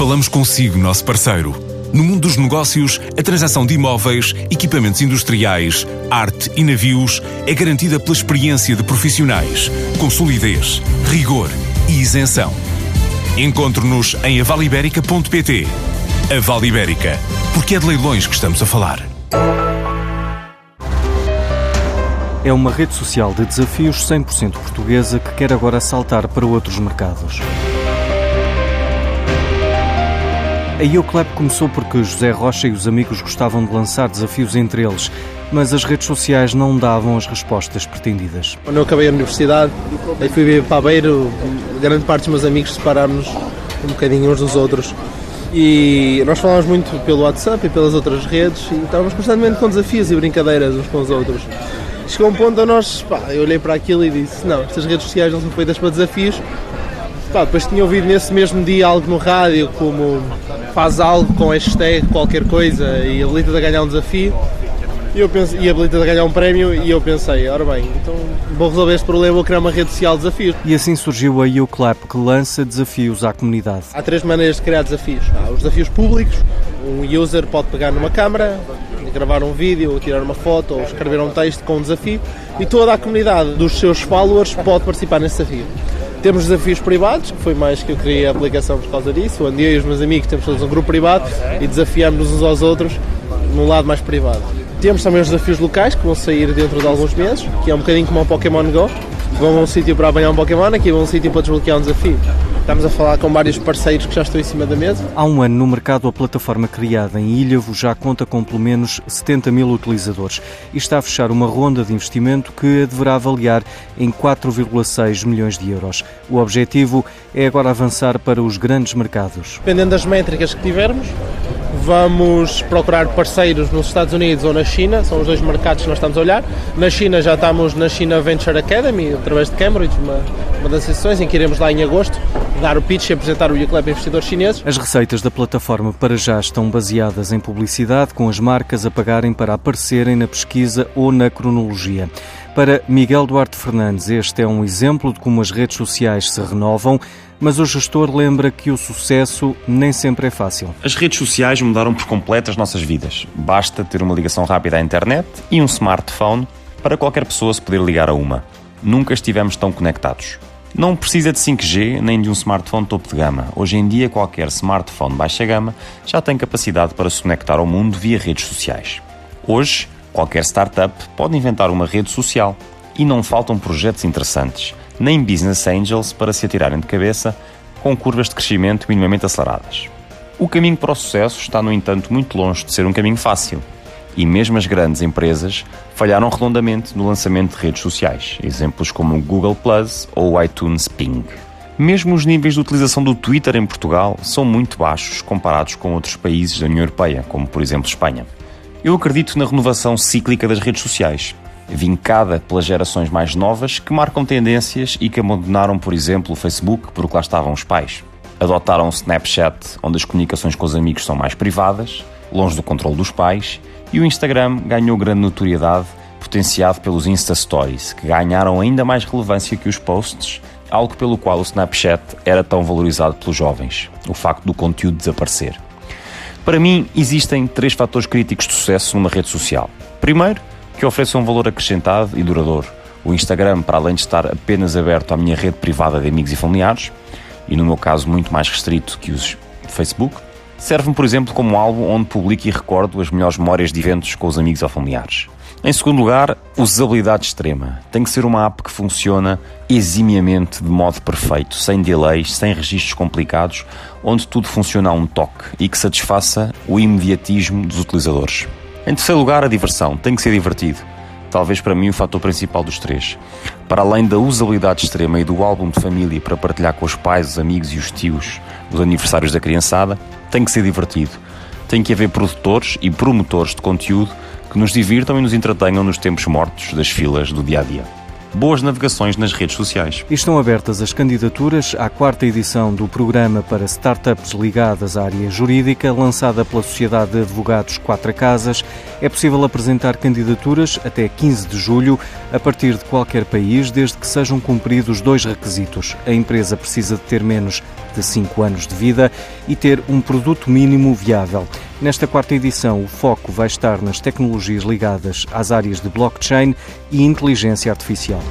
Falamos consigo, nosso parceiro. No mundo dos negócios, a transação de imóveis, equipamentos industriais, arte e navios é garantida pela experiência de profissionais, com solidez, rigor e isenção. Encontre-nos em avaliberica.pt. A Vale Ibérica, porque é de leilões que estamos a falar. É uma rede social de desafios 100% portuguesa que quer agora saltar para outros mercados. A YouClap começou porque José Rocha e os amigos gostavam de lançar desafios entre eles, mas as redes sociais não davam as respostas pretendidas. Quando eu acabei a universidade, aí fui vir para a Beiro, grande parte dos meus amigos separámos um bocadinho uns dos outros. E nós falávamos muito pelo WhatsApp e pelas outras redes e estávamos constantemente com desafios e brincadeiras uns com os outros. Chegou um ponto a nós, pá, eu olhei para aquilo e disse, não, estas redes sociais não são feitas para desafios. Pá, depois tinha ouvido nesse mesmo dia algo no rádio como faz algo com hashtag qualquer coisa e habilita a ganhar um desafio e, eu pensei, e habilita a ganhar um prémio e eu pensei, ora bem, então vou resolver este problema, vou criar uma rede social de desafios. E assim surgiu a YouClap, que lança desafios à comunidade. Há três maneiras de criar desafios. Há os desafios públicos, um user pode pegar numa câmara, gravar um vídeo, ou tirar uma foto, ou escrever um texto com um desafio e toda a comunidade dos seus followers pode participar nesse desafio. Temos desafios privados, que foi mais que eu criei a aplicação por causa disso. Onde eu e os meus amigos temos todos um grupo privado e desafiamos uns aos outros num lado mais privado. Temos também os desafios locais, que vão sair dentro de alguns meses, que é um bocadinho como o Pokémon Go. Vão a um sítio para apanhar um Pokémon, aqui vão a um sítio para desbloquear um desafio. Estamos a falar com vários parceiros que já estão em cima da mesa. Há um ano no mercado, a plataforma criada em Ilhavo já conta com pelo menos 70 mil utilizadores e está a fechar uma ronda de investimento que a deverá avaliar em 4,6 milhões de euros. O objetivo é agora avançar para os grandes mercados. Dependendo das métricas que tivermos, vamos procurar parceiros nos Estados Unidos ou na China, são os dois mercados que nós estamos a olhar. Na China já estamos na China Venture Academy, através de Cambridge, uma, uma das sessões em que iremos lá em agosto dar o pitch e apresentar o YouClub a investidores chineses. As receitas da plataforma para já estão baseadas em publicidade, com as marcas a pagarem para aparecerem na pesquisa ou na cronologia. Para Miguel Duarte Fernandes, este é um exemplo de como as redes sociais se renovam, mas o gestor lembra que o sucesso nem sempre é fácil. As redes sociais mudaram por completo as nossas vidas. Basta ter uma ligação rápida à internet e um smartphone para qualquer pessoa se poder ligar a uma. Nunca estivemos tão conectados. Não precisa de 5G nem de um smartphone topo de gama. Hoje em dia, qualquer smartphone baixa gama já tem capacidade para se conectar ao mundo via redes sociais. Hoje, qualquer startup pode inventar uma rede social e não faltam projetos interessantes, nem business angels para se atirarem de cabeça com curvas de crescimento minimamente aceleradas. O caminho para o sucesso está, no entanto, muito longe de ser um caminho fácil e mesmo as grandes empresas falharam redondamente no lançamento de redes sociais, exemplos como o Google Plus ou o iTunes Ping. Mesmo os níveis de utilização do Twitter em Portugal são muito baixos comparados com outros países da União Europeia, como por exemplo Espanha. Eu acredito na renovação cíclica das redes sociais, vincada pelas gerações mais novas que marcam tendências e que abandonaram, por exemplo, o Facebook porque lá estavam os pais. Adotaram o Snapchat, onde as comunicações com os amigos são mais privadas, longe do controle dos pais, e o Instagram ganhou grande notoriedade, potenciado pelos Insta Stories, que ganharam ainda mais relevância que os posts, algo pelo qual o Snapchat era tão valorizado pelos jovens: o facto do conteúdo desaparecer. Para mim, existem três fatores críticos de sucesso numa rede social. Primeiro, que ofereça um valor acrescentado e duradouro. O Instagram, para além de estar apenas aberto à minha rede privada de amigos e familiares, e no meu caso muito mais restrito que os Facebook, serve-me, por exemplo, como álbum onde publico e recordo as melhores memórias de eventos com os amigos ou familiares. Em segundo lugar, usabilidade extrema. Tem que ser uma app que funciona eximiamente de modo perfeito, sem delays, sem registros complicados, onde tudo funciona a um toque e que satisfaça o imediatismo dos utilizadores. Em terceiro lugar, a diversão. Tem que ser divertido. Talvez para mim o fator principal dos três. Para além da usabilidade extrema e do álbum de família para partilhar com os pais, os amigos e os tios os aniversários da criançada, tem que ser divertido. Tem que haver produtores e promotores de conteúdo que nos divirtam e nos entretenham nos tempos mortos das filas do dia a dia. Boas navegações nas redes sociais. Estão abertas as candidaturas à quarta edição do programa para startups ligadas à área jurídica, lançada pela Sociedade de Advogados Quatro Casas. É possível apresentar candidaturas até 15 de julho, a partir de qualquer país, desde que sejam cumpridos dois requisitos. A empresa precisa de ter menos de 5 anos de vida e ter um produto mínimo viável. Nesta quarta edição, o foco vai estar nas tecnologias ligadas às áreas de blockchain e inteligência artificial.